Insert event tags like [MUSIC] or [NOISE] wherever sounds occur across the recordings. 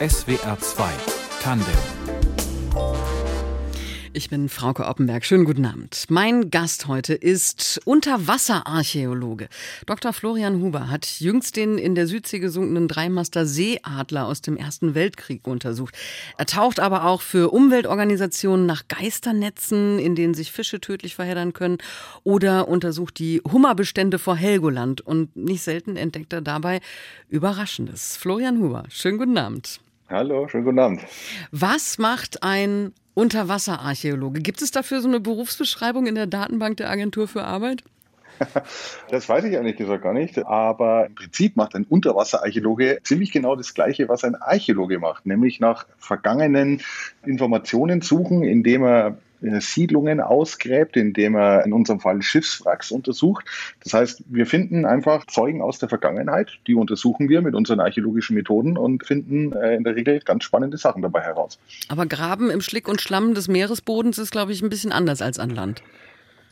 SWR 2 Tandem ich bin Frauke Oppenberg. Schönen guten Abend. Mein Gast heute ist Unterwasserarchäologe. Dr. Florian Huber hat jüngst den in der Südsee gesunkenen Dreimaster Seeadler aus dem Ersten Weltkrieg untersucht. Er taucht aber auch für Umweltorganisationen nach Geisternetzen, in denen sich Fische tödlich verheddern können, oder untersucht die Hummerbestände vor Helgoland. Und nicht selten entdeckt er dabei Überraschendes. Florian Huber, schönen guten Abend. Hallo, schönen guten Abend. Was macht ein Unterwasserarchäologe. Gibt es dafür so eine Berufsbeschreibung in der Datenbank der Agentur für Arbeit? [LAUGHS] Das weiß ich ehrlich gesagt gar nicht, aber im Prinzip macht ein Unterwasserarchäologe ziemlich genau das Gleiche, was ein Archäologe macht, nämlich nach vergangenen Informationen suchen, indem er äh, Siedlungen ausgräbt, indem er in unserem Fall Schiffswracks untersucht. Das heißt, wir finden einfach Zeugen aus der Vergangenheit, die untersuchen wir mit unseren archäologischen Methoden und finden äh, in der Regel ganz spannende Sachen dabei heraus. Aber Graben im Schlick und Schlamm des Meeresbodens ist, glaube ich, ein bisschen anders als an Land.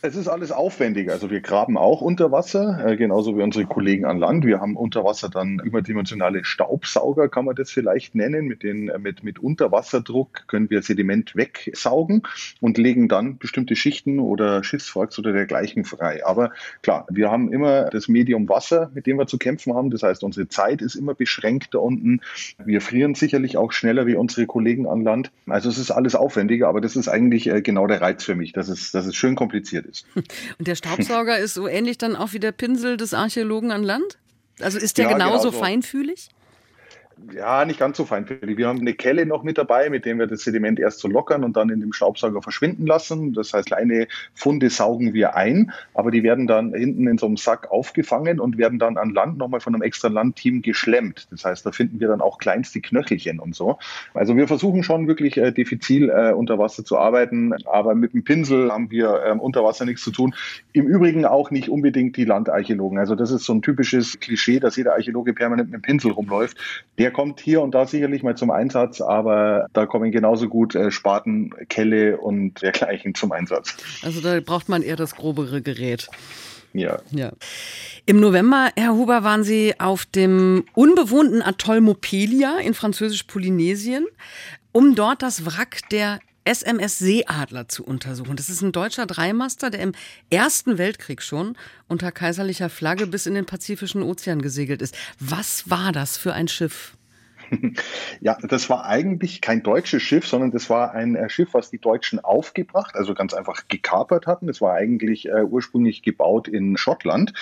Es ist alles aufwendiger. Also wir graben auch unter Wasser, äh, genauso wie unsere Kollegen an Land. Wir haben unter Wasser dann überdimensionale Staubsauger, kann man das vielleicht nennen. Mit, den, äh, mit, mit Unterwasserdruck können wir Sediment wegsaugen und legen dann bestimmte Schichten oder Schiffswracks oder dergleichen frei. Aber klar, wir haben immer das Medium Wasser, mit dem wir zu kämpfen haben. Das heißt, unsere Zeit ist immer beschränkt da unten. Wir frieren sicherlich auch schneller wie unsere Kollegen an Land. Also es ist alles aufwendiger, aber das ist eigentlich äh, genau der Reiz für mich, dass es, dass es schön kompliziert ist ist. [LAUGHS] Und der Staubsauger [LAUGHS] ist so ähnlich dann auch wie der Pinsel des Archäologen an Land? Also ist der ja, genauso genau feinfühlig? Ja, nicht ganz so feinfühlig. Wir haben eine Kelle noch mit dabei, mit dem wir das Sediment erst so lockern und dann in dem Staubsauger verschwinden lassen. Das heißt, kleine Funde saugen wir ein, aber die werden dann hinten in so einem Sack aufgefangen und werden dann an Land nochmal von einem extra Landteam geschlemmt. Das heißt, da finden wir dann auch kleinste Knöchelchen und so. Also wir versuchen schon wirklich äh, diffizil äh, unter Wasser zu arbeiten, aber mit dem Pinsel haben wir äh, unter Wasser nichts zu tun. Im Übrigen auch nicht unbedingt die Landarchäologen. Also das ist so ein typisches Klischee, dass jeder Archäologe permanent mit dem Pinsel rumläuft. Der der kommt hier und da sicherlich mal zum Einsatz, aber da kommen genauso gut äh, Spaten, Kelle und dergleichen zum Einsatz. Also da braucht man eher das grobere Gerät. Ja. ja. Im November, Herr Huber, waren Sie auf dem unbewohnten Atoll Mopelia in französisch-Polynesien, um dort das Wrack der SMS Seeadler zu untersuchen. Das ist ein deutscher Dreimaster, der im Ersten Weltkrieg schon unter kaiserlicher Flagge bis in den Pazifischen Ozean gesegelt ist. Was war das für ein Schiff? [LAUGHS] Ja, das war eigentlich kein deutsches Schiff, sondern das war ein äh, Schiff, was die Deutschen aufgebracht, also ganz einfach gekapert hatten. Es war eigentlich äh, ursprünglich gebaut in Schottland.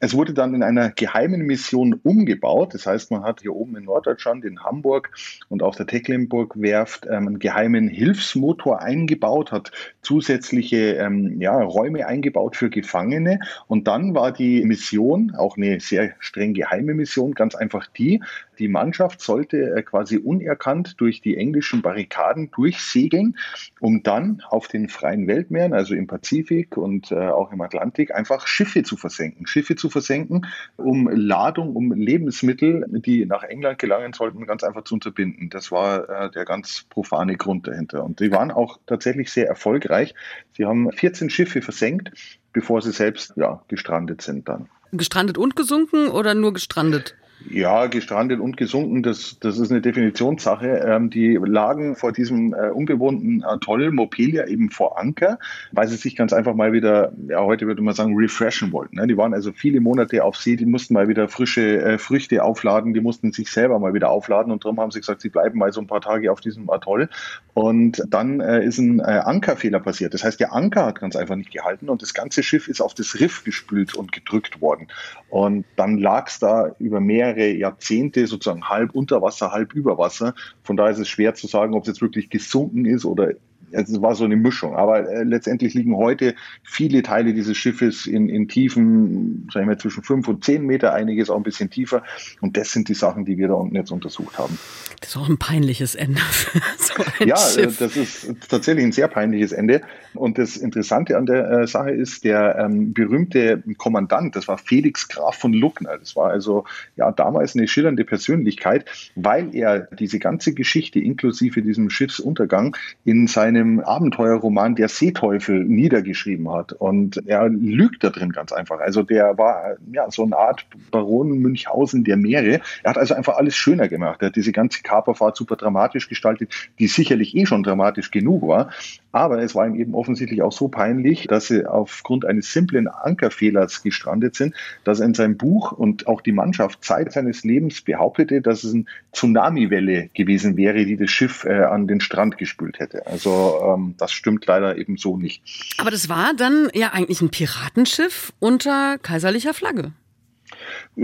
Es wurde dann in einer geheimen Mission umgebaut. Das heißt, man hat hier oben in Norddeutschland, in Hamburg und auf der Tecklenburg-Werft ähm, einen geheimen Hilfsmotor eingebaut, hat zusätzliche ähm, ja, Räume eingebaut für Gefangene. Und dann war die Mission, auch eine sehr streng geheime Mission, ganz einfach die, die Mannschaft sollte äh, quasi unerkannt durch die englischen Barrikaden durchsegeln, um dann auf den freien Weltmeeren, also im Pazifik und äh, auch im Atlantik, einfach Schiffe zu versenken. Schiffe zu versenken, um Ladung, um Lebensmittel, die nach England gelangen sollten, ganz einfach zu unterbinden. Das war äh, der ganz profane Grund dahinter. Und die waren auch tatsächlich sehr erfolgreich. Sie haben 14 Schiffe versenkt, bevor sie selbst ja, gestrandet sind dann. Gestrandet und gesunken oder nur gestrandet? Ja, gestrandet und gesunken, das, das ist eine Definitionssache. Ähm, die lagen vor diesem äh, unbewohnten Atoll Mopelia eben vor Anker, weil sie sich ganz einfach mal wieder, ja, heute würde man sagen, refreshen wollten. Ne? Die waren also viele Monate auf See, die mussten mal wieder frische äh, Früchte aufladen, die mussten sich selber mal wieder aufladen und darum haben sie gesagt, sie bleiben mal so ein paar Tage auf diesem Atoll. Und dann äh, ist ein äh, Ankerfehler passiert. Das heißt, der Anker hat ganz einfach nicht gehalten und das ganze Schiff ist auf das Riff gespült und gedrückt worden. Und dann lag es da über mehr mehrere Jahrzehnte sozusagen halb unter Wasser, halb über Wasser. Von daher ist es schwer zu sagen, ob es jetzt wirklich gesunken ist oder es war so eine Mischung. Aber äh, letztendlich liegen heute viele Teile dieses Schiffes in, in Tiefen, sagen wir zwischen fünf und zehn Meter, einiges auch ein bisschen tiefer. Und das sind die Sachen, die wir da unten jetzt untersucht haben. Das ist auch ein peinliches Ende für [LAUGHS] so ein ja, äh, Schiff. das ist tatsächlich ein sehr peinliches Ende. Und das Interessante an der äh, Sache ist, der ähm, berühmte Kommandant, das war Felix Graf von Luckner. Das war also ja damals eine schillernde Persönlichkeit, weil er diese ganze Geschichte inklusive diesem Schiffsuntergang in seinem Abenteuerroman Der Seeteufel niedergeschrieben hat. Und er lügt da drin ganz einfach. Also der war ja so eine Art Baron Münchhausen der Meere. Er hat also einfach alles schöner gemacht. Er hat diese ganze Kaperfahrt super dramatisch gestaltet, die sicherlich eh schon dramatisch genug war. Aber es war ihm eben offensichtlich auch so peinlich, dass sie aufgrund eines simplen Ankerfehlers gestrandet sind, dass er in seinem Buch und auch die Mannschaft Zeit seines Lebens behauptete, dass es eine Tsunamiwelle gewesen wäre, die das Schiff äh, an den Strand gespült hätte. Also ähm, das stimmt leider eben so nicht. Aber das war dann ja eigentlich ein Piratenschiff unter kaiserlicher Flagge.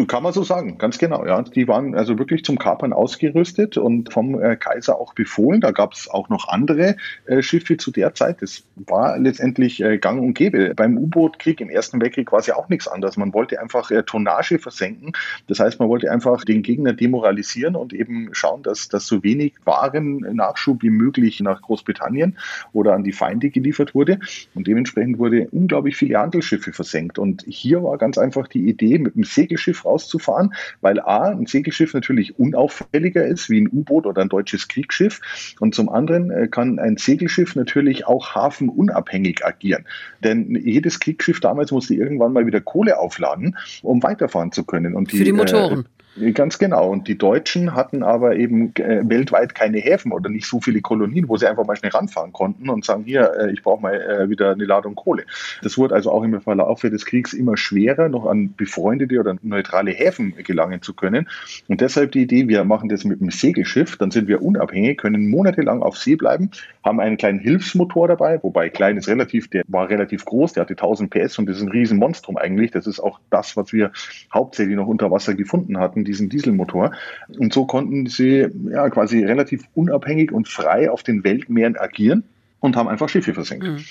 Kann man so sagen, ganz genau. Ja, die waren also wirklich zum Kapern ausgerüstet und vom äh, Kaiser auch befohlen. Da gab es auch noch andere äh, Schiffe zu der Zeit. Das war letztendlich äh, Gang und Gäbe. Beim U-Boot-Krieg im Ersten Weltkrieg war es ja auch nichts anderes. Man wollte einfach äh, Tonnage versenken. Das heißt, man wollte einfach den Gegner demoralisieren und eben schauen, dass, dass so wenig Waren-Nachschub wie möglich nach Großbritannien oder an die Feinde geliefert wurde. Und dementsprechend wurde unglaublich viele Handelsschiffe versenkt. Und hier war ganz einfach die Idee, mit dem Segelschiff rauszufahren, weil A, ein Segelschiff natürlich unauffälliger ist wie ein U-Boot oder ein deutsches Kriegsschiff und zum anderen äh, kann ein Segelschiff natürlich auch hafenunabhängig agieren. Denn jedes Kriegsschiff damals musste irgendwann mal wieder Kohle aufladen, um weiterfahren zu können. Und die, Für die Motoren. Ganz genau. Und die Deutschen hatten aber eben äh, weltweit keine Häfen oder nicht so viele Kolonien, wo sie einfach mal schnell ranfahren konnten und sagen, hier, äh, ich brauche mal äh, wieder eine Ladung Kohle. Das wurde also auch im Verlauf des Kriegs immer schwerer, noch an befreundete oder neutrale Häfen gelangen zu können. Und deshalb die Idee, wir machen das mit einem Segelschiff, dann sind wir unabhängig, können monatelang auf See bleiben, haben einen kleinen Hilfsmotor dabei, wobei klein ist relativ, der war relativ groß, der hatte 1000 PS und das ist ein Riesenmonstrum eigentlich. Das ist auch das, was wir hauptsächlich noch unter Wasser gefunden hatten diesen Dieselmotor. Und so konnten sie ja quasi relativ unabhängig und frei auf den Weltmeeren agieren und haben einfach Schiffe versenkt. Mhm.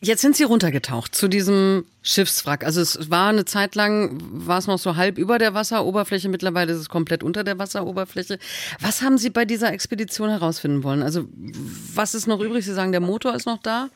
Jetzt sind Sie runtergetaucht zu diesem Schiffswrack. Also es war eine Zeit lang, war es noch so halb über der Wasseroberfläche, mittlerweile ist es komplett unter der Wasseroberfläche. Was haben Sie bei dieser Expedition herausfinden wollen? Also was ist noch übrig? Sie sagen, der Motor ist noch da?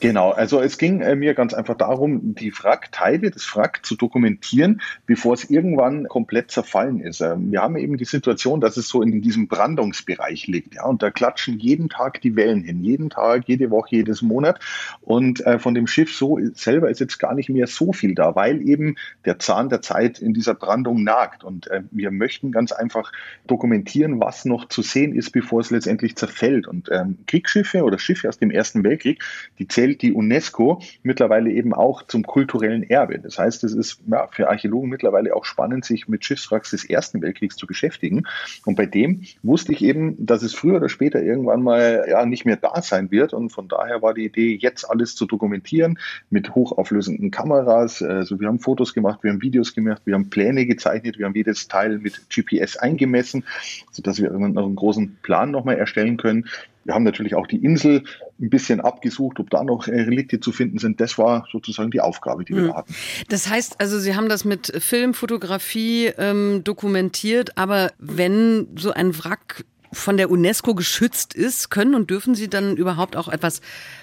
Genau, also es ging äh, mir ganz einfach darum, die Wrackteile des Wrack zu dokumentieren, bevor es irgendwann komplett zerfallen ist. Ähm, wir haben eben die Situation, dass es so in diesem Brandungsbereich liegt, ja, und da klatschen jeden Tag die Wellen hin, jeden Tag, jede Woche, jedes Monat. Und äh, von dem Schiff so selber ist jetzt gar nicht mehr so viel da, weil eben der Zahn der Zeit in dieser Brandung nagt. Und äh, wir möchten ganz einfach dokumentieren, was noch zu sehen ist, bevor es letztendlich zerfällt. Und ähm, Kriegsschiffe oder Schiffe aus dem Ersten Weltkrieg, die zählt die UNESCO mittlerweile eben auch zum kulturellen Erbe. Das heißt, es ist ja, für Archäologen mittlerweile auch spannend, sich mit Schiffswracks des Ersten Weltkriegs zu beschäftigen. Und bei dem wusste ich eben, dass es früher oder später irgendwann mal ja nicht mehr da sein wird. Und von daher war die Idee, jetzt alles zu dokumentieren mit hochauflösenden Kameras. Also wir haben Fotos gemacht, wir haben Videos gemacht, wir haben Pläne gezeichnet, wir haben jedes Teil mit GPS eingemessen, sodass wir irgendwann noch einen großen Plan nochmal erstellen können. Wir haben natürlich auch die Insel ein bisschen abgesucht, ob da noch äh, Relikte zu finden sind. Das war sozusagen die Aufgabe, die wir hm. hatten. Das heißt also, Sie haben das mit Film, Fotografie ähm, dokumentiert, aber wenn so ein Wrack von der UNESCO geschützt ist, können und dürfen Sie dann überhaupt auch etwas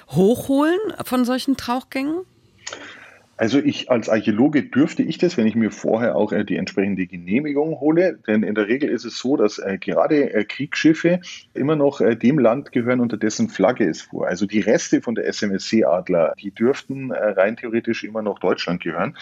hochholen von solchen Tauchgängen? Also ich als Archäologe dürfte ich das, wenn ich mir vorher auch äh, die entsprechende Genehmigung hole. Denn in der Regel ist es so, dass äh, gerade äh, Kriegsschiffe immer noch äh, dem Land gehören, unter dessen Flagge es fuhr. Also die Reste von der SMSC Adler, die dürften äh, rein theoretisch immer noch Deutschland gehören.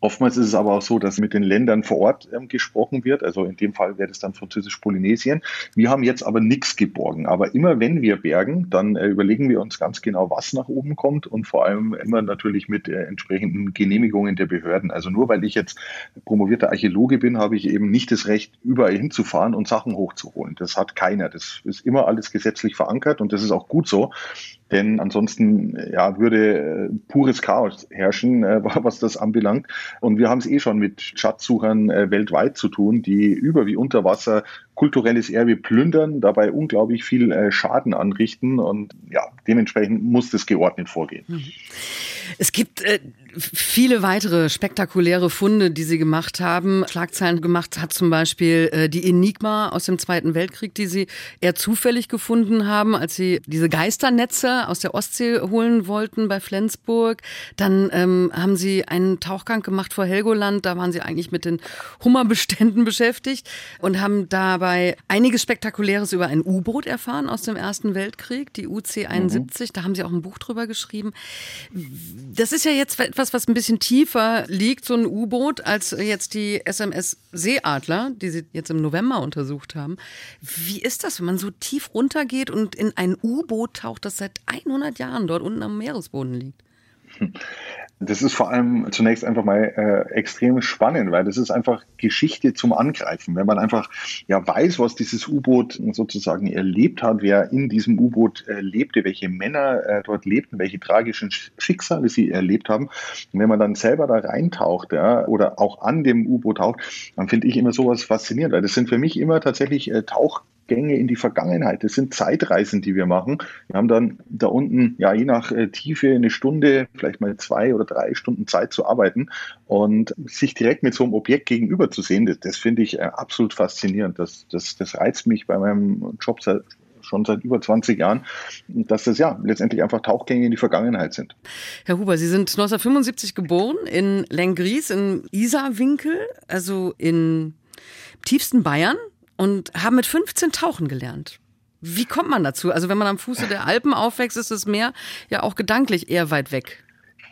Oftmals ist es aber auch so, dass mit den Ländern vor Ort ähm, gesprochen wird. Also in dem Fall wäre das dann Französisch-Polynesien. Wir haben jetzt aber nichts geborgen. Aber immer wenn wir bergen, dann äh, überlegen wir uns ganz genau, was nach oben kommt und vor allem immer natürlich mit entsprechenden entsprechenden Genehmigungen der Behörden. Also nur weil ich jetzt promovierter Archäologe bin, habe ich eben nicht das Recht, überall hinzufahren und Sachen hochzuholen. Das hat keiner. Das ist immer alles gesetzlich verankert und das ist auch gut so. Denn ansonsten ja, würde äh, pures Chaos herrschen, äh, [LAUGHS] was das anbelangt. Und wir haben es eh schon mit Schatzsuchern äh, weltweit zu tun, die über wie unter Wasser kulturelles Erbe plündern, dabei unglaublich viel Schaden anrichten. Und ja, dementsprechend muss das geordnet vorgehen. Mhm. Es gibt äh, viele weitere spektakuläre Funde, die sie gemacht haben. Schlagzeilen gemacht hat zum Beispiel die Enigma aus dem Zweiten Weltkrieg, die sie eher zufällig gefunden haben, als sie diese Geisternetze Aus der Ostsee holen wollten bei Flensburg. Dann ähm, haben Sie einen Tauchgang gemacht vor Helgoland. Da waren Sie eigentlich mit den Hummerbeständen [LAUGHS] beschäftigt und haben dabei einiges Spektakuläres über ein U-Boot erfahren aus dem Ersten Weltkrieg, die UC-71. Mhm. Da haben Sie auch ein Buch drüber geschrieben. Das ist ja jetzt etwas, was ein bisschen tiefer liegt, so ein U-Boot, als jetzt die SMS Seeadler, die Sie jetzt im November untersucht haben. Wie ist das, wenn man so tief runtergeht und in ein U-Boot taucht, das seit 100 Jahren dort unten am Meeresboden liegt? Das ist vor allem zunächst einfach mal äh, extrem spannend, weil das ist einfach Geschichte zum Angreifen. Wenn man einfach ja weiß, was dieses U-Boot sozusagen erlebt hat, wer in diesem U-Boot äh, lebte, welche Männer äh, dort lebten, welche tragischen Schicksale sie erlebt haben. Und wenn man dann selber da reintaucht ja, oder auch an dem U-Boot taucht, dann finde ich immer sowas faszinierend, weil das sind für mich immer tatsächlich äh, Tauch Gänge in die Vergangenheit. Das sind Zeitreisen, die wir machen. Wir haben dann da unten, ja, je nach äh, Tiefe eine Stunde, vielleicht mal zwei oder drei Stunden Zeit zu arbeiten und sich direkt mit so einem Objekt gegenüber zu sehen, das, das finde ich äh, absolut faszinierend. Das, das, das reizt mich bei meinem Job seit, schon seit über 20 Jahren, dass das ja letztendlich einfach Tauchgänge in die Vergangenheit sind. Herr Huber, Sie sind 1975 geboren in Lengries in Isarwinkel, also in tiefsten Bayern und haben mit 15 tauchen gelernt. Wie kommt man dazu? Also wenn man am Fuße der Alpen aufwächst, ist das Meer ja auch gedanklich eher weit weg.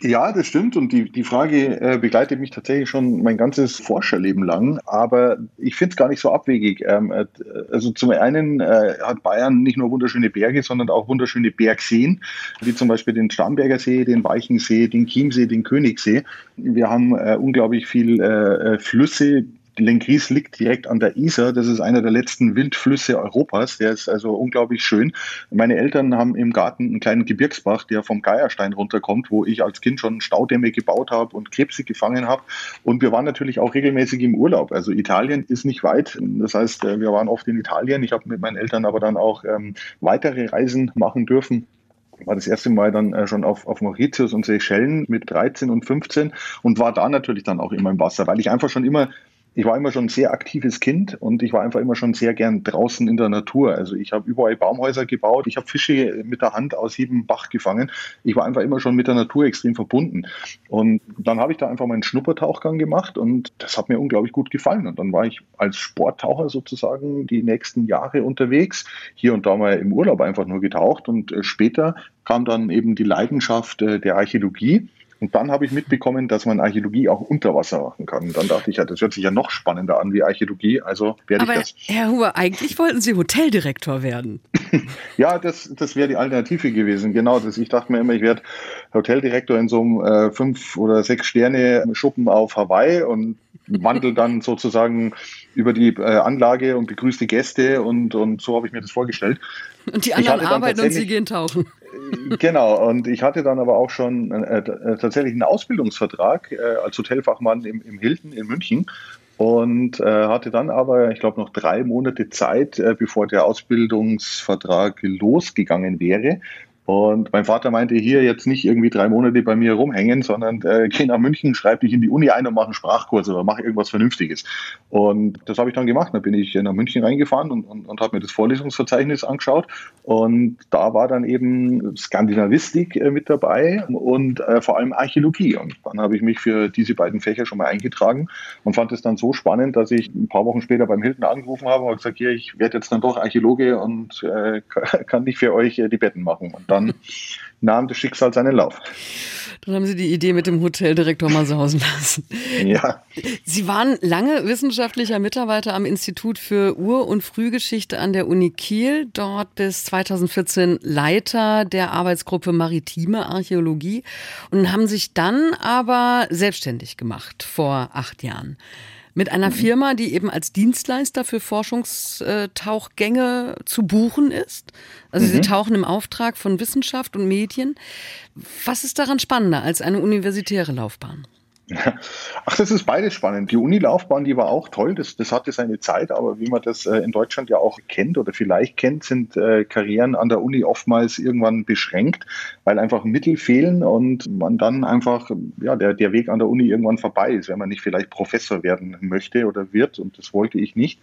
Ja, das stimmt. Und die, die Frage äh, begleitet mich tatsächlich schon mein ganzes Forscherleben lang. Aber ich finde es gar nicht so abwegig. Ähm, äh, also zum einen äh, hat Bayern nicht nur wunderschöne Berge, sondern auch wunderschöne Bergseen, wie zum Beispiel den Starnberger See, den Weichensee, den Chiemsee, den Königssee. Wir haben äh, unglaublich viel äh, Flüsse, Lenkries liegt direkt an der Isar. Das ist einer der letzten Wildflüsse Europas. Der ist also unglaublich schön. Meine Eltern haben im Garten einen kleinen Gebirgsbach, der vom Geierstein runterkommt, wo ich als Kind schon Staudämme gebaut habe und Krebse gefangen habe. Und wir waren natürlich auch regelmäßig im Urlaub. Also Italien ist nicht weit. Das heißt, äh, wir waren oft in Italien. Ich habe mit meinen Eltern aber dann auch ähm, weitere Reisen machen dürfen war das erste Mal dann äh, schon auf, auf Mauritius und Seychellen mit 13 und 15 und war da natürlich dann auch immer im Wasser, weil ich einfach schon immer ich war immer schon ein sehr aktives Kind und ich war einfach immer schon sehr gern draußen in der Natur. Also ich habe überall Baumhäuser gebaut, ich habe Fische mit der Hand aus jedem Bach gefangen. Ich war einfach immer schon mit der Natur extrem verbunden. Und dann habe ich da einfach meinen Schnuppertauchgang gemacht und das hat mir unglaublich gut gefallen. Und dann war ich als Sporttaucher sozusagen die nächsten Jahre unterwegs, hier und da mal im Urlaub einfach nur getaucht und äh, später kam dann eben die Leidenschaft äh, der Archäologie. Und dann habe ich mitbekommen, dass man Archäologie auch unter Wasser machen kann. Und dann dachte ich, ja, das hört sich ja noch spannender an wie Archäologie. Also werde Aber ich das. Herr Huber, eigentlich wollten Sie Hoteldirektor werden. [LAUGHS] ja, das, das wäre die Alternative gewesen. Genau. Das, ich dachte mir immer, ich werde Hoteldirektor in so einem äh, fünf oder sechs Sterne Schuppen auf Hawaii und wandel dann sozusagen über die äh, Anlage und begrüße die Gäste und, und so habe ich mir das vorgestellt. Und die anderen arbeiten und Sie gehen tauchen. Genau, und ich hatte dann aber auch schon äh, äh, tatsächlich einen Ausbildungsvertrag äh, als Hotelfachmann im, im Hilton in München und äh, hatte dann aber, ich glaube, noch drei Monate Zeit, äh, bevor der Ausbildungsvertrag losgegangen wäre, und mein Vater meinte, hier jetzt nicht irgendwie drei Monate bei mir rumhängen, sondern äh, geh nach München, schreib dich in die Uni ein und mach einen Sprachkurs oder mach irgendwas Vernünftiges. Und das habe ich dann gemacht. Da bin ich nach München reingefahren und, und, und habe mir das Vorlesungsverzeichnis angeschaut. Und da war dann eben Skandinavistik äh, mit dabei und äh, vor allem Archäologie. Und dann habe ich mich für diese beiden Fächer schon mal eingetragen und fand es dann so spannend, dass ich ein paar Wochen später beim Hilton angerufen habe und gesagt, hier, ich werde jetzt dann doch Archäologe und äh, [LAUGHS] kann nicht für euch äh, die Betten machen. Und dann nahm das Schicksal seinen Lauf. Dann haben Sie die Idee mit dem Hoteldirektor mal sausen lassen. Ja. Sie waren lange wissenschaftlicher Mitarbeiter am Institut für Ur- und Frühgeschichte an der Uni Kiel, dort bis 2014 Leiter der Arbeitsgruppe Maritime Archäologie und haben sich dann aber selbstständig gemacht vor acht Jahren mit einer mhm. Firma, die eben als Dienstleister für Forschungstauchgänge zu buchen ist. Also mhm. sie tauchen im Auftrag von Wissenschaft und Medien. Was ist daran spannender als eine universitäre Laufbahn? [LAUGHS] Ach, das ist beides spannend. Die Unilaufbahn, die war auch toll. Das, das hatte seine Zeit, aber wie man das äh, in Deutschland ja auch kennt oder vielleicht kennt, sind äh, Karrieren an der Uni oftmals irgendwann beschränkt, weil einfach Mittel fehlen und man dann einfach, ja, der, der Weg an der Uni irgendwann vorbei ist, wenn man nicht vielleicht Professor werden möchte oder wird und das wollte ich nicht.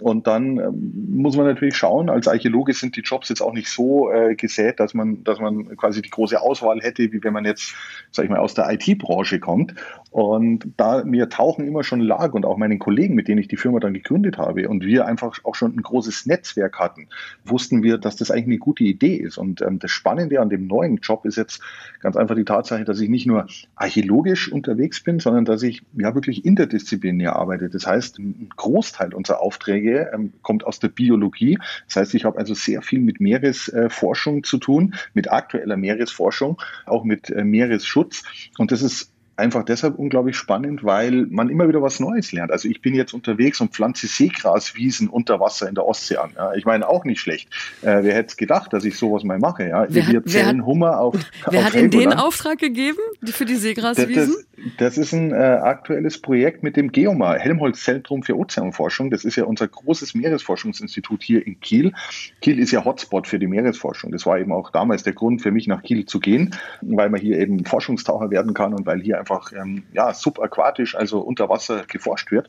Und dann ähm, muss man natürlich schauen, als Archäologe sind die Jobs jetzt auch nicht so äh, gesät, dass man, dass man quasi die große Auswahl hätte, wie wenn man jetzt, sag ich mal, aus der IT-Branche kommt. Und da mir Tauchen immer schon lag und auch meinen Kollegen, mit denen ich die Firma dann gegründet habe und wir einfach auch schon ein großes Netzwerk hatten, wussten wir, dass das eigentlich eine gute Idee ist. Und ähm, das Spannende an dem neuen Job ist jetzt ganz einfach die Tatsache, dass ich nicht nur archäologisch unterwegs bin, sondern dass ich ja wirklich interdisziplinär arbeite. Das heißt, ein Großteil unserer Aufträge ähm, kommt aus der Biologie. Das heißt, ich habe also sehr viel mit Meeresforschung äh, zu tun, mit aktueller Meeresforschung, auch mit äh, Meeresschutz. Und das ist einfach deshalb unglaublich spannend, weil man immer wieder was Neues lernt. Also ich bin jetzt unterwegs und pflanze Seegraswiesen unter Wasser in der Ostsee an. Ja, ich meine auch nicht schlecht. Äh, wer hätte gedacht, dass ich sowas mal mache? Ja, wer wir zählen Hummer auf. [LAUGHS] Wer auf hat Ihnen den Auftrag gegeben für die Seegraswiesen? Das, das ist ein äh, aktuelles Projekt mit dem Geomar, Helmholtz-Zentrum für Ozeanforschung. Das ist ja unser großes Meeresforschungsinstitut hier in Kiel. Kiel ist ja Hotspot für die Meeresforschung. Das war eben auch damals der Grund für mich nach Kiel zu gehen, weil man hier eben Forschungstaucher werden kann und weil hier einfach ähm, ja, subaquatisch, also unter Wasser geforscht wird.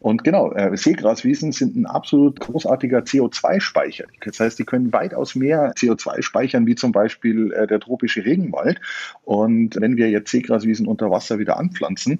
Und genau, äh, Seegraswiesen sind ein absolut großartiger CO2-Speicher. Das heißt, die können weitaus mehr CO2 speichern, wie zum Beispiel äh, der tropische Regenwald. Und wenn wir jetzt Seegraswiesen unter Wasser wieder anpflanzen,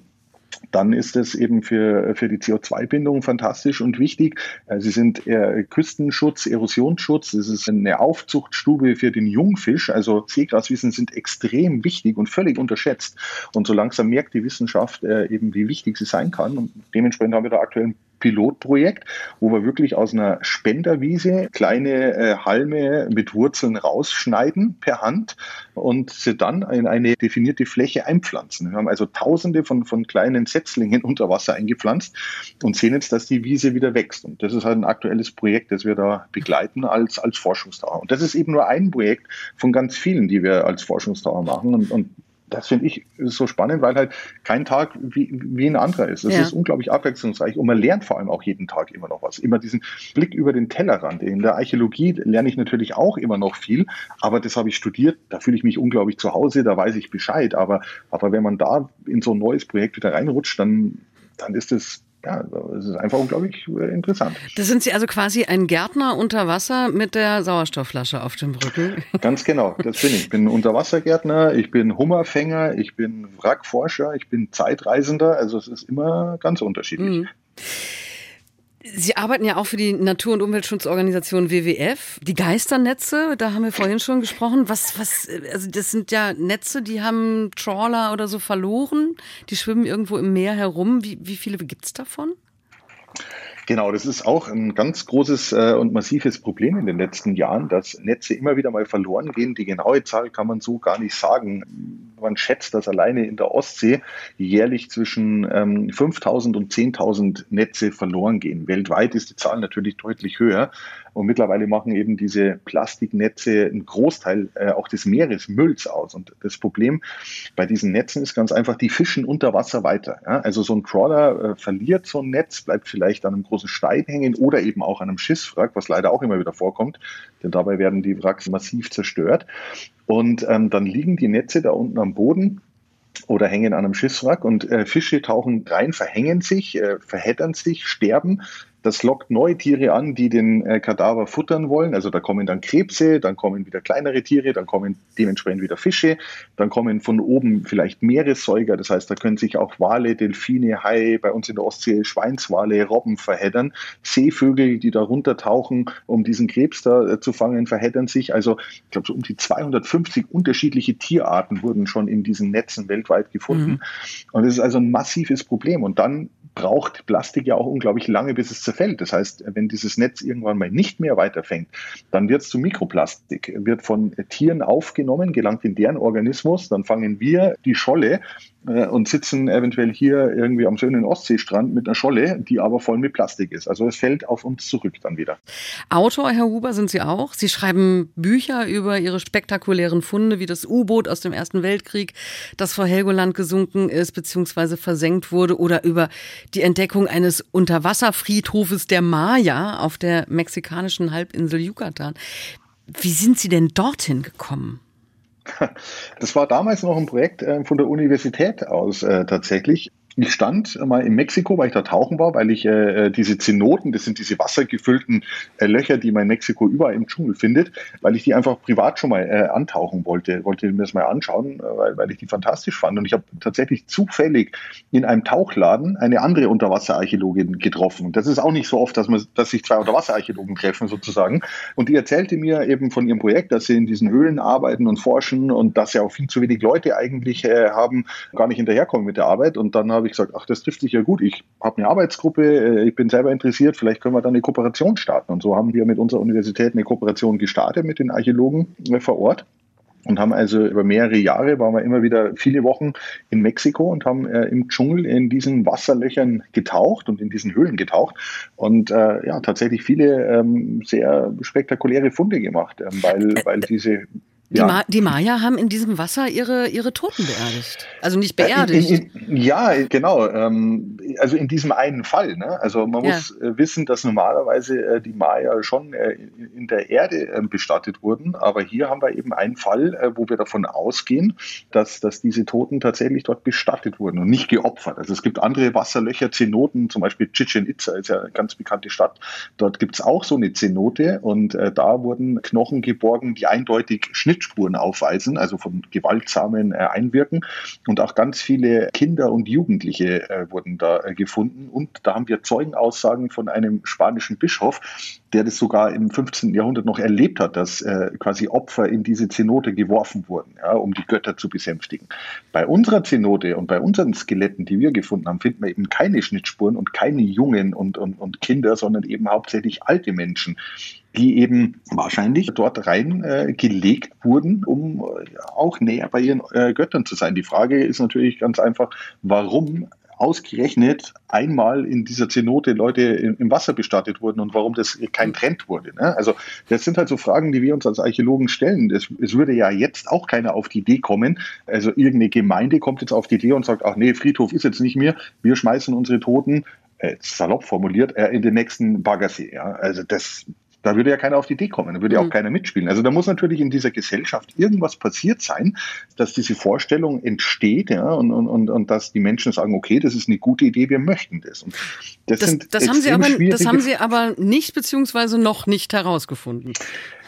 dann ist es eben für, für die CO2-Bindung fantastisch und wichtig. Äh, sie sind Küstenschutz, Erosionsschutz, es ist eine Aufzuchtstube für den Jungfisch. Also Seegraswiesen sind extrem wichtig und völlig unterschätzt. Und so langsam merkt die Wissenschaft äh, eben, wie wichtig sie sein kann. Und dementsprechend haben wir da aktuell Pilotprojekt, wo wir wirklich aus einer Spenderwiese kleine äh, Halme mit Wurzeln rausschneiden per Hand und sie dann in eine definierte Fläche einpflanzen. Wir haben also tausende von, von kleinen Setzlingen [LAUGHS] unter Wasser eingepflanzt und sehen jetzt, dass die Wiese wieder wächst. Und das ist halt ein aktuelles Projekt, das wir da begleiten als, als Forschungstaucher. Und das ist eben nur ein Projekt von ganz vielen, die wir als Forschungstaucher machen. Und, und das finde ich so spannend, weil halt kein Tag wie, wie ein anderer ist. Es ja. ist unglaublich abwechslungsreich und man lernt vor allem auch jeden Tag immer noch was. Immer diesen Blick über den Tellerrand. In der Archäologie lerne ich natürlich auch immer noch viel, aber das habe ich studiert, da fühle ich mich unglaublich zu Hause, da weiß ich Bescheid. Aber, aber wenn man da in so ein neues Projekt wieder reinrutscht, dann, dann ist es ja, es ist einfach unglaublich äh, interessant. Da sind Sie also quasi ein Gärtner unter Wasser mit der Sauerstoffflasche auf dem Rücken. [LAUGHS] Ganz genau, das bin ich. Ich bin Unterwassergärtner, ich bin Hummerfänger, ich bin Wrackforscher, ich bin Zeitreisender. Also es ist immer ganz unterschiedlich. Mhm. Sie arbeiten ja auch für die Natur- und Umweltschutzorganisation WWF. Die Geisternetze, da haben wir vorhin schon gesprochen. Was, was, also das sind ja Netze, die haben Trawler oder so verloren. Die schwimmen irgendwo im Meer herum. Wie, wie viele gibt's davon? Genau, das ist auch ein ganz großes äh, und massives Problem in den letzten Jahren, dass Netze immer wieder mal verloren gehen. Die genaue Zahl kann man so gar nicht sagen. Man schätzt, dass alleine in der Ostsee jährlich zwischen ähm, 5.000 und 10.000 Netze verloren gehen. Weltweit ist die Zahl natürlich deutlich höher. Und mittlerweile machen eben diese Plastiknetze einen Großteil äh, auch des Meeresmülls aus. Und das Problem bei diesen Netzen ist ganz einfach, die fischen unter Wasser weiter. Ja? Also so ein Trawler äh, verliert so ein Netz, bleibt vielleicht an einem großen Stein hängen oder eben auch an einem Schiffswrack, was leider auch immer wieder vorkommt, denn dabei werden die Wracks massiv zerstört. Und ähm, dann liegen die Netze da unten am Boden oder hängen an einem Schiffswrack und äh, Fische tauchen rein, verhängen sich, äh, verheddern sich, sterben das lockt neue Tiere an, die den äh, Kadaver futtern wollen. Also da kommen dann Krebse, dann kommen wieder kleinere Tiere, dann kommen dementsprechend wieder Fische, dann kommen von oben vielleicht Meeressäuger. Das heißt, da können sich auch Wale, Delfine, Haie, bei uns in der Ostsee Schweinswale, Robben verheddern. Seevögel, die da runtertauchen, um diesen Krebs da äh, zu fangen, verheddern sich. Also ich glaube, so um die 250 unterschiedliche Tierarten wurden schon in diesen Netzen weltweit gefunden. Mhm. Und das ist also ein massives Problem. Und dann braucht Plastik ja auch unglaublich lange, bis es zerfällt. Das heißt, wenn dieses Netz irgendwann mal nicht mehr weiterfängt, dann wird es zu Mikroplastik, wird von Tieren aufgenommen, gelangt in deren Organismus, dann fangen wir die Scholle äh, und sitzen eventuell hier irgendwie am schönen Ostseestrand mit einer Scholle, die aber voll mit Plastik ist. Also es fällt auf uns zurück dann wieder. Autor, Herr Huber, sind Sie auch. Sie schreiben Bücher über Ihre spektakulären Funde, wie das U-Boot aus dem Ersten Weltkrieg, das vor Helgoland gesunken ist bzw. versenkt wurde, oder über die Entdeckung eines Unterwasserfriedhofes der Maya auf der mexikanischen Halbinsel Yucatan. Wie sind Sie denn dorthin gekommen? Das war damals noch ein Projekt äh, von der Universität aus äh, tatsächlich. Ich stand mal in Mexiko, weil ich da tauchen war, weil ich äh, äh, diese Zenoten, das sind diese wassergefüllten äh, Löcher, die man in Mexiko überall im Dschungel findet, weil ich die einfach privat schon mal äh, antauchen wollte, wollte mir das mal anschauen, äh, weil, weil ich die fantastisch fand. Und ich habe tatsächlich zufällig in einem Tauchladen eine andere Unterwasserarchäologin getroffen. Und das ist auch nicht so oft, dass man, dass sich zwei Unterwasserarchäologen treffen sozusagen. Und die erzählte mir eben von ihrem Projekt, dass sie in diesen Höhlen arbeiten und forschen und dass sie auch viel zu wenig Leute eigentlich äh, haben, gar nicht hinterherkommen mit der Arbeit. Und dann habe ich gesagt, ach, das trifft sich ja gut. Ich habe eine Arbeitsgruppe, äh, ich bin selber interessiert, vielleicht können wir dann eine Kooperation starten. Und so haben wir mit unserer Universität eine Kooperation gestartet mit den Archäologen äh, vor Ort und haben also über mehrere Jahre waren wir immer wieder viele Wochen in Mexiko und haben äh, im Dschungel in diesen Wasserlöchern getaucht und in diesen Höhlen getaucht und äh, ja tatsächlich viele ähm, sehr spektakuläre Funde gemacht, ähm, weil weil diese die, ja. Ma die, Maya haben in diesem Wasser ihre, ihre Toten beerdigt. Also nicht beerdigt. In, in, in, ja, genau. Ähm, also in diesem einen Fall. Ne? Also man ja. muss äh, wissen, dass normalerweise äh, die Maya schon äh, in der Erde ähm, bestattet wurden. Aber hier haben wir eben einen Fall, äh, wo wir davon ausgehen, dass, dass diese Toten tatsächlich dort bestattet wurden und nicht geopfert. Also es gibt andere Wasserlöcher, Zenoten, zum Beispiel Chichen Itza ist ja eine ganz bekannte Stadt. Dort gibt es auch so eine Zenote und äh, da wurden Knochen geborgen, die eindeutig Schnitt Blichtspuren aufweisen, also von gewaltsamen äh, Einwirken. Und auch ganz viele Kinder und Jugendliche äh, wurden da äh, gefunden. Und da haben wir Zeugenaussagen von einem spanischen Bischof, der das sogar im 15. Jahrhundert noch erlebt hat, dass quasi Opfer in diese Zenote geworfen wurden, ja, um die Götter zu besänftigen. Bei unserer Zenote und bei unseren Skeletten, die wir gefunden haben, finden wir eben keine Schnittspuren und keine Jungen und, und, und Kinder, sondern eben hauptsächlich alte Menschen die eben wahrscheinlich dort reingelegt äh, wurden, um äh, auch näher bei ihren äh, Göttern zu sein. Die Frage ist natürlich ganz einfach, warum ausgerechnet einmal in dieser Zenote Leute im Wasser bestattet wurden und warum das kein Trend wurde. Ne? Also das sind halt so Fragen, die wir uns als Archäologen stellen. Es, es würde ja jetzt auch keiner auf die Idee kommen, also irgendeine Gemeinde kommt jetzt auf die Idee und sagt, ach nee, Friedhof ist jetzt nicht mehr, wir schmeißen unsere Toten äh, salopp formuliert, äh, in den nächsten Baggersee. Ja? Also das, da würde ja keiner auf die Idee kommen, da würde ja auch mhm. keiner mitspielen. Also da muss natürlich in dieser Gesellschaft irgendwas passiert sein, dass diese Vorstellung entsteht ja, und, und, und dass die Menschen sagen, okay, das ist eine gute Idee, wir möchten das. Und das, das, das haben Sie aber, das haben Sie aber nicht beziehungsweise noch nicht herausgefunden.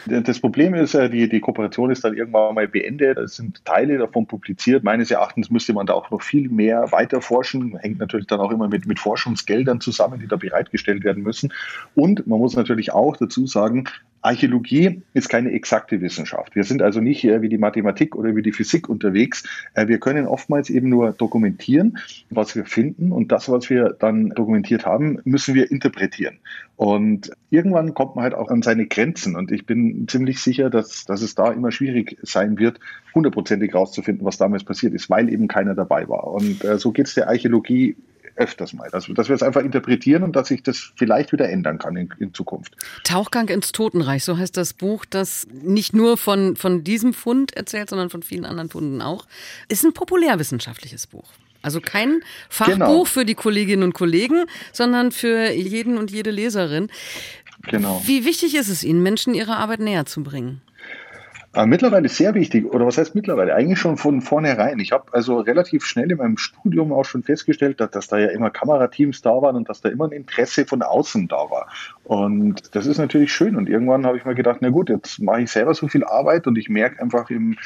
Das Problem ist, äh, die, die Kooperation ist dann irgendwann mal beendet. Es sind Teile davon publiziert. Meines Erachtens müsste man da auch noch viel mehr weiter forschen. Hängt natürlich dann auch immer mit, mit Forschungsgeldern zusammen, die da bereitgestellt werden müssen. Und man muss natürlich auch dazu sagen, Archäologie ist keine exakte Wissenschaft. Wir sind also nicht wie die Mathematik oder wie die Physik unterwegs. Äh, wir können oftmals eben nur dokumentieren, was wir finden und das, was wir dann dokumentiert haben, müssen wir interpretieren. Und irgendwann kommt man halt auch an seine Grenzen und ich bin ziemlich sicher, dass, dass es da immer schwierig sein wird, hundertprozentig rauszufinden, was damals passiert ist, weil eben keiner dabei war. Und äh, so geht es der Archäologie öfters mal. Dass, dass wir es einfach interpretieren und dass sich das vielleicht wieder ändern kann in, in, Zukunft. Tauchgang ins Totenreich, so heißt das Buch, das nicht nur von, von diesem Fund erzählt, sondern von vielen anderen Funden auch. Ist ein populärwissenschaftliches Buch. Also kein Fachbuch genau. für die Kolleginnen und Kollegen, sondern für jeden und jede Leserin. Genau. Wie wichtig ist es Ihnen, Menschen ihre Arbeit näher zu bringen? Äh, mittlerweile sehr wichtig, oder was heißt mittlerweile? Eigentlich schon von vornherein. Ich habe also relativ schnell in meinem Studium auch schon festgestellt, dass, dass da ja immer Kamerateams da waren und dass da immer ein Interesse von außen da war. Und das ist natürlich schön. Und irgendwann habe ich mir gedacht, na gut, jetzt mache ich selber so viel Arbeit und ich merke einfach im,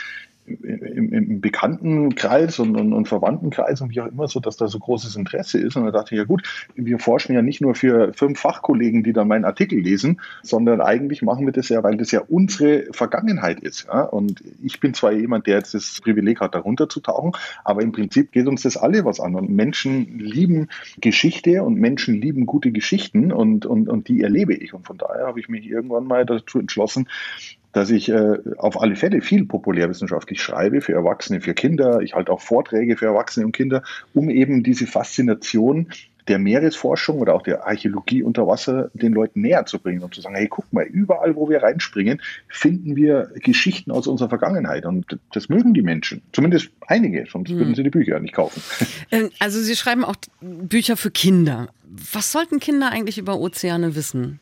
im, im Bekanntenkreis und, und, und Verwandtenkreis und wie auch immer so, dass da so großes Interesse ist. Und da dachte ich, ja gut, wir forschen ja nicht nur für fünf Fachkollegen, die dann meinen Artikel lesen, sondern eigentlich machen wir das ja, weil das ja unsere Vergangenheit ist. Ja? Und ich bin zwar jemand, der jetzt das Privileg hat, da runterzutauchen, aber im Prinzip geht uns das alle was an. Und Menschen lieben Geschichte und Menschen lieben gute Geschichten und, und, und die erlebe ich. Und von daher habe ich mich irgendwann mal dazu entschlossen, dass ich äh, auf alle Fälle viel populärwissenschaftlich schreibe für Erwachsene, für Kinder. Ich halte auch Vorträge für Erwachsene und Kinder, um eben diese Faszination der Meeresforschung oder auch der Archäologie unter Wasser den Leuten näher zu bringen und zu sagen, hey, guck mal, überall, wo wir reinspringen, finden wir Geschichten aus unserer Vergangenheit. Und das mögen die Menschen. Zumindest einige, sonst hm. würden sie die Bücher nicht kaufen. [LAUGHS] Ähm, also Sie schreiben auch Bücher für Kinder. Was sollten Kinder eigentlich über Ozeane wissen?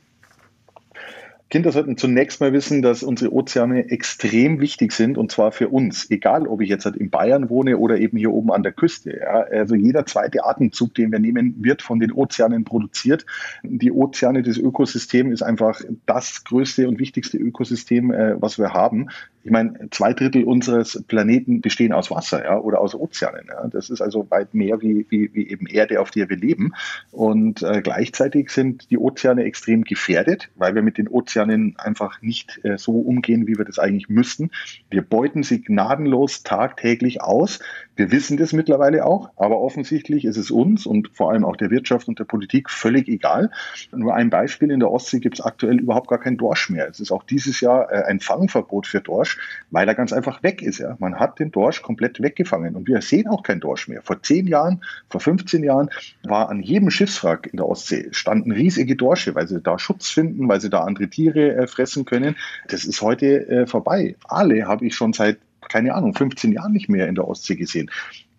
Kinder sollten zunächst mal wissen, dass unsere Ozeane extrem wichtig sind und zwar für uns, egal ob ich jetzt halt in Bayern wohne oder eben hier oben an der Küste. Ja. Also jeder zweite Atemzug, den wir nehmen, wird von den Ozeanen produziert. Die Ozeane, das Ökosystem ist einfach das größte und wichtigste Ökosystem, äh, was wir haben. Ich meine, zwei Drittel unseres Planeten bestehen aus Wasser ja, oder aus Ozeanen. Ja. Das ist also weit mehr wie, wie, wie eben Erde, auf der wir leben. Und äh, gleichzeitig sind die Ozeane extrem gefährdet, weil wir mit den Ozeanen einfach nicht äh, so umgehen, wie wir das eigentlich müssten. Wir beuten sie gnadenlos tagtäglich aus. Wir wissen das mittlerweile auch, aber offensichtlich ist es uns und vor allem auch der Wirtschaft und der Politik völlig egal. Nur ein Beispiel, in der Ostsee gibt es aktuell überhaupt gar kein Dorsch mehr. Es ist auch dieses Jahr äh, ein Fangverbot für Dorsch, weil er ganz einfach weg ist. Ja. Man hat den Dorsch komplett weggefangen und wir sehen auch keinen Dorsch mehr. Vor zehn Jahren, vor 15 Jahren war an jedem Schiffswrack in der Ostsee standen riesige Dorsche, weil sie da Schutz finden, weil sie da andere Tiere äh, fressen können. Das ist heute äh, vorbei. Alle habe ich schon seit keine Ahnung, 15 Jahren nicht mehr in der Ostsee gesehen.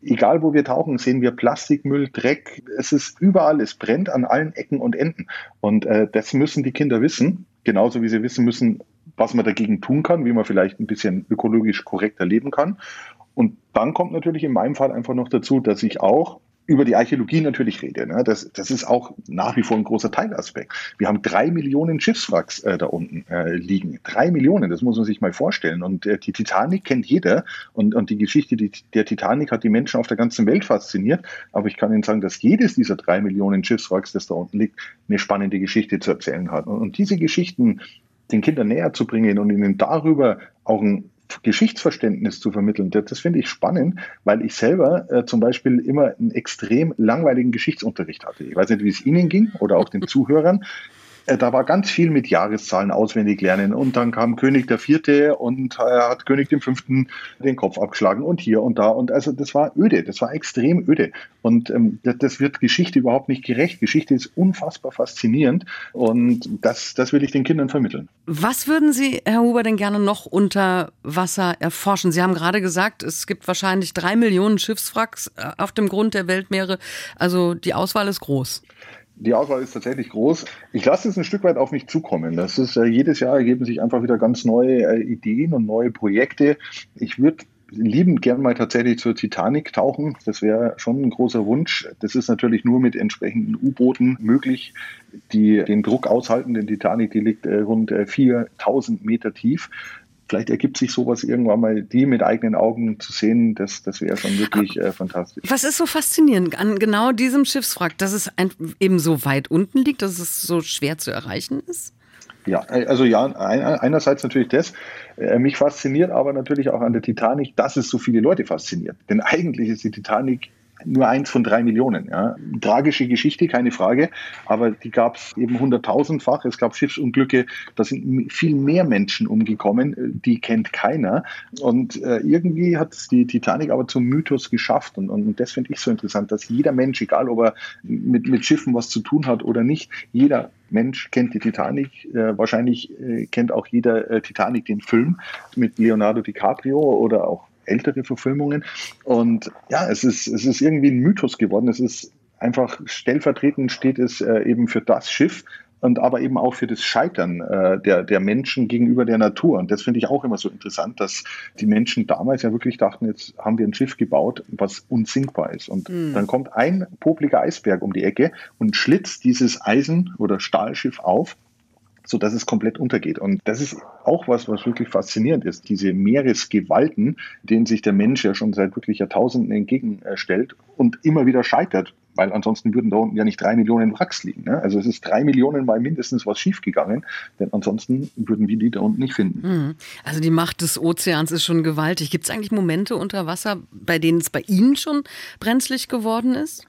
Egal wo wir tauchen, sehen wir Plastikmüll, Dreck. Es ist überall, es brennt an allen Ecken und Enden. Und äh, das müssen die Kinder wissen, genauso wie sie wissen müssen, was man dagegen tun kann, wie man vielleicht ein bisschen ökologisch korrekter leben kann. Und dann kommt natürlich in meinem Fall einfach noch dazu, dass ich auch über die Archäologie natürlich rede. Ne? Das, das ist auch nach wie vor ein großer Teilaspekt. Wir haben drei Millionen Schiffswracks äh, da unten äh, liegen. Drei Millionen, das muss man sich mal vorstellen. Und äh, die Titanic kennt jeder. Und, und die Geschichte die, der Titanic hat die Menschen auf der ganzen Welt fasziniert. Aber ich kann Ihnen sagen, dass jedes dieser drei Millionen Schiffswracks, das da unten liegt, eine spannende Geschichte zu erzählen hat. Und, und diese Geschichten den Kindern näher zu bringen und ihnen darüber auch ein Geschichtsverständnis zu vermitteln. Das, das finde ich spannend, weil ich selber äh, zum Beispiel immer einen extrem langweiligen Geschichtsunterricht hatte. Ich weiß nicht, wie es Ihnen ging oder auch den [LAUGHS] Zuhörern. Äh, da war ganz viel mit Jahreszahlen auswendig lernen und dann kam König der Vierte und äh, hat König dem Fünften den Kopf abgeschlagen und hier und da und also das war öde, das war extrem öde und ähm, das, das, wird Geschichte überhaupt nicht gerecht. Geschichte ist unfassbar faszinierend und das, das will ich den Kindern vermitteln. Was würden Sie, Herr Huber, denn gerne noch unter Wasser erforschen? Sie haben gerade gesagt, es gibt wahrscheinlich drei Millionen Schiffswracks äh, auf dem Grund der Weltmeere, also die Auswahl ist groß. Die Auswahl ist tatsächlich groß. Ich lasse es ein Stück weit auf mich zukommen. Das ist äh, jedes Jahr ergeben sich einfach wieder ganz neue äh, Ideen und neue Projekte. Ich würde liebend gern mal tatsächlich zur Titanic tauchen. Das wäre schon ein großer Wunsch. Das ist natürlich nur mit entsprechenden U-Booten möglich, die den Druck aushalten. Denn Titanic, die liegt äh, rund 4000 äh, Meter tief vielleicht ergibt sich sowas irgendwann mal, die mit eigenen Augen zu sehen, das, das wäre schon wirklich äh, fantastisch. Was ist so faszinierend an genau diesem Schiffswrack, dass es ein, eben so weit unten liegt, dass es so schwer zu erreichen ist? Ja, also ja, einerseits natürlich das. Äh, mich fasziniert aber natürlich auch an der Titanic, dass es so viele Leute fasziniert. Denn eigentlich ist die Titanic nur eins von drei Millionen. Ja. Tragische Geschichte, keine Frage, aber die gab es eben hunderttausendfach. Es gab Schiffsunglücke, da sind viel mehr Menschen umgekommen, die kennt keiner. Und äh, irgendwie hat es die Titanic aber zum Mythos geschafft. Und, und das finde ich so interessant, dass jeder Mensch, egal ob er mit, mit Schiffen was zu tun hat oder nicht, jeder Mensch kennt die Titanic. Äh, wahrscheinlich äh, kennt auch jeder äh, Titanic den Film mit Leonardo DiCaprio oder auch ältere Verfilmungen. Und ja, es ist, es ist irgendwie ein Mythos geworden. Es ist einfach stellvertretend steht es äh, eben für das Schiff, und aber eben auch für das Scheitern äh, der, der Menschen gegenüber der Natur. Und das finde ich auch immer so interessant, dass die Menschen damals ja wirklich dachten, jetzt haben wir ein Schiff gebaut, was unsinkbar ist. Und mhm. dann kommt ein popliger Eisberg um die Ecke und schlitzt dieses Eisen- oder Stahlschiff auf so dass es komplett untergeht. Und das ist auch was, was wirklich faszinierend ist. Diese Meeresgewalten, denen sich der Mensch ja schon seit wirklich Jahrtausenden entgegenstellt und immer wieder scheitert, weil ansonsten würden da unten ja nicht drei Millionen Wracks liegen. Ne? Also es ist drei Millionen mal mindestens was schiefgegangen, denn ansonsten würden wir die da unten nicht finden. Mhm. Also die Macht des Ozeans ist schon gewaltig. Gibt es eigentlich Momente unter Wasser, bei denen es bei Ihnen schon brenzlig geworden ist?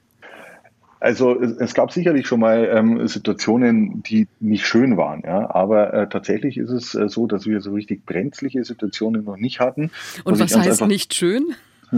Also es, es, gab sicherlich schon mal ähm, Situationen, die nicht schön waren, ja. Aber äh, tatsächlich ist es äh, so, dass wir so richtig brenzliche Situationen noch nicht hatten. Und was heißt nicht schön? [LAUGHS]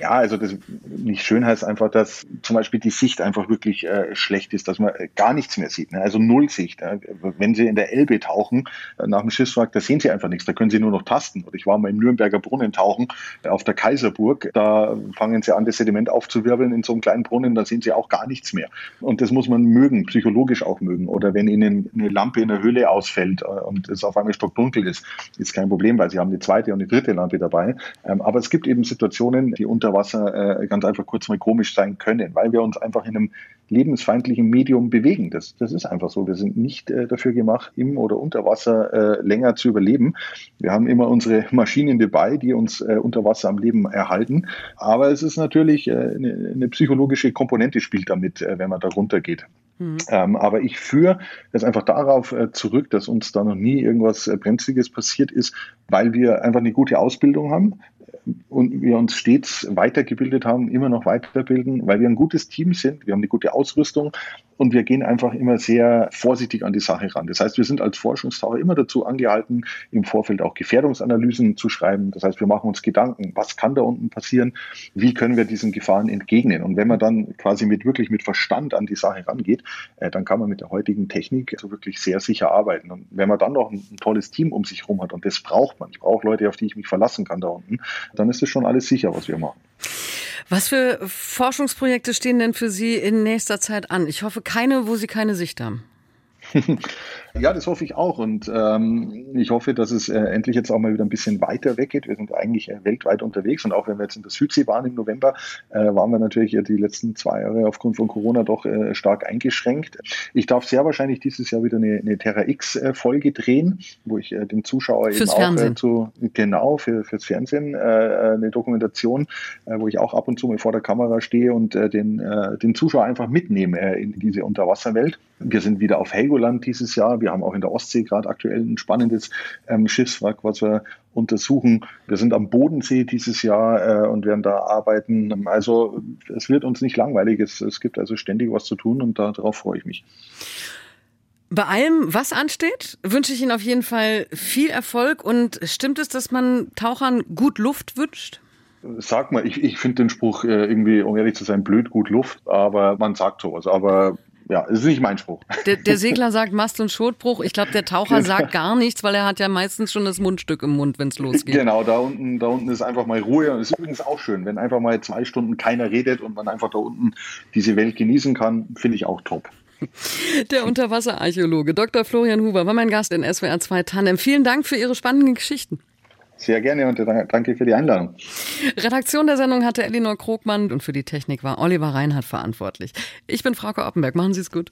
Ja, also das nicht schön heißt einfach, dass zum Beispiel die Sicht einfach wirklich äh, schlecht ist, dass man äh, gar nichts mehr sieht. Ne? Also Nullsicht. Äh, wenn Sie in der Elbe tauchen äh, nach dem Schiffswrack, da sehen Sie einfach nichts. Da können Sie nur noch tasten. Und ich war mal im Nürnberger Brunnen tauchen äh, auf der Kaiserburg. Da fangen Sie an, das Sediment aufzuwirbeln in so einem kleinen Brunnen. Da sehen Sie auch gar nichts mehr. Und das muss man mögen, psychologisch auch mögen. Oder wenn Ihnen eine Lampe in der Höhle ausfällt und es auf einmal stockdunkel ist, ist kein Problem, weil Sie haben eine zweite und eine dritte Lampe dabei. Ähm, aber es gibt eben Situationen, die unter Wasser äh, ganz einfach kurz mal komisch sein können, weil wir uns einfach in einem lebensfeindlichen Medium bewegen. Das, das ist einfach so. Wir sind nicht äh, dafür gemacht, im oder unter Wasser äh, länger zu überleben. Wir haben immer unsere [LAUGHS] Maschinen dabei, die uns äh, unter Wasser am Leben erhalten. Aber es ist natürlich äh, eine, eine, psychologische Komponente spielt damit, äh, wenn man da runtergeht. Mhm. Ähm, aber ich führe das einfach darauf äh, zurück, dass uns da noch nie irgendwas Brenzliges passiert ist, weil wir einfach eine gute Ausbildung haben und wir uns stets weitergebildet haben, immer noch weiterbilden, weil wir ein gutes Team sind, wir haben eine gute Ausrüstung und wir gehen einfach immer sehr vorsichtig an die Sache ran. Das heißt, wir sind als Forschungstaucher immer dazu angehalten, im Vorfeld auch Gefährdungsanalysen zu schreiben. Das heißt, wir machen uns Gedanken, was kann da unten passieren, wie können wir diesen Gefahren entgegnen. Und wenn man dann quasi mit wirklich mit Verstand an die Sache rangeht, äh, dann kann man mit der heutigen Technik so wirklich sehr sicher arbeiten. Und wenn man dann noch ein, ein tolles Team um sich herum hat, und das braucht man, ich brauche Leute, auf die ich mich verlassen kann da unten, dann ist es schon alles sicher, was wir machen. Was für Forschungsprojekte stehen denn für Sie in nächster Zeit an? Ich hoffe keine, wo Sie keine Sicht haben. [LAUGHS] Ja, das hoffe ich auch. Und ähm, ich hoffe, dass es äh, endlich jetzt auch mal wieder ein bisschen weiter weggeht. Wir sind eigentlich äh, weltweit unterwegs. Und auch wenn wir jetzt in der Südsee waren im November, äh, waren wir natürlich die letzten zwei Jahre aufgrund von Corona doch äh, stark eingeschränkt. Ich darf sehr wahrscheinlich dieses Jahr wieder eine, eine Terra X-Folge äh, drehen, wo ich äh, den Zuschauer fürs eben Fernsehen. auch zu, genau, für, fürs Fernsehen, eine Dokumentation, wo ich auch ab und zu mal vor der Kamera stehe und den, den Zuschauer einfach mitnehme in diese Unterwasserwelt. Wir sind wieder auf Helgoland dieses Jahr. Wir haben auch in der Ostsee gerade aktuell ein spannendes ähm, Schiffswrack, was wir untersuchen. Wir sind am Bodensee dieses Jahr äh, und werden da arbeiten. Also es wird uns nicht langweilig. Es, es gibt also ständig was zu tun und darauf freue ich mich. Bei allem, was ansteht, wünsche ich Ihnen auf jeden Fall viel Erfolg. Und stimmt es, dass man Tauchern gut Luft wünscht? Sag mal, ich, ich finde den Spruch äh, irgendwie, um ehrlich zu sein, blöd, gut Luft, aber man sagt sowas. Aber ja, ist nicht mein Spruch. Der, der Segler sagt Mast- und Schotbruch. Ich glaube, der Taucher genau. sagt gar nichts, weil er hat ja meistens schon das Mundstück im Mund, wenn es losgeht. Genau, da unten, da unten ist einfach mal Ruhe. Und es ist übrigens auch schön, wenn einfach mal zwei Stunden keiner redet und man einfach da unten diese Welt genießen kann, finde ich auch top. Der Unterwasserarchäologe Dr. Florian Huber war mein Gast in SWR 2 Tandem. Vielen Dank für Ihre spannenden Geschichten. Sehr gerne und danke für die Einladung. Redaktion der Sendung hatte Elinor Krogmann und für die Technik war Oliver Reinhardt verantwortlich. Ich bin Frauke Oppenberg. Machen Sie es gut.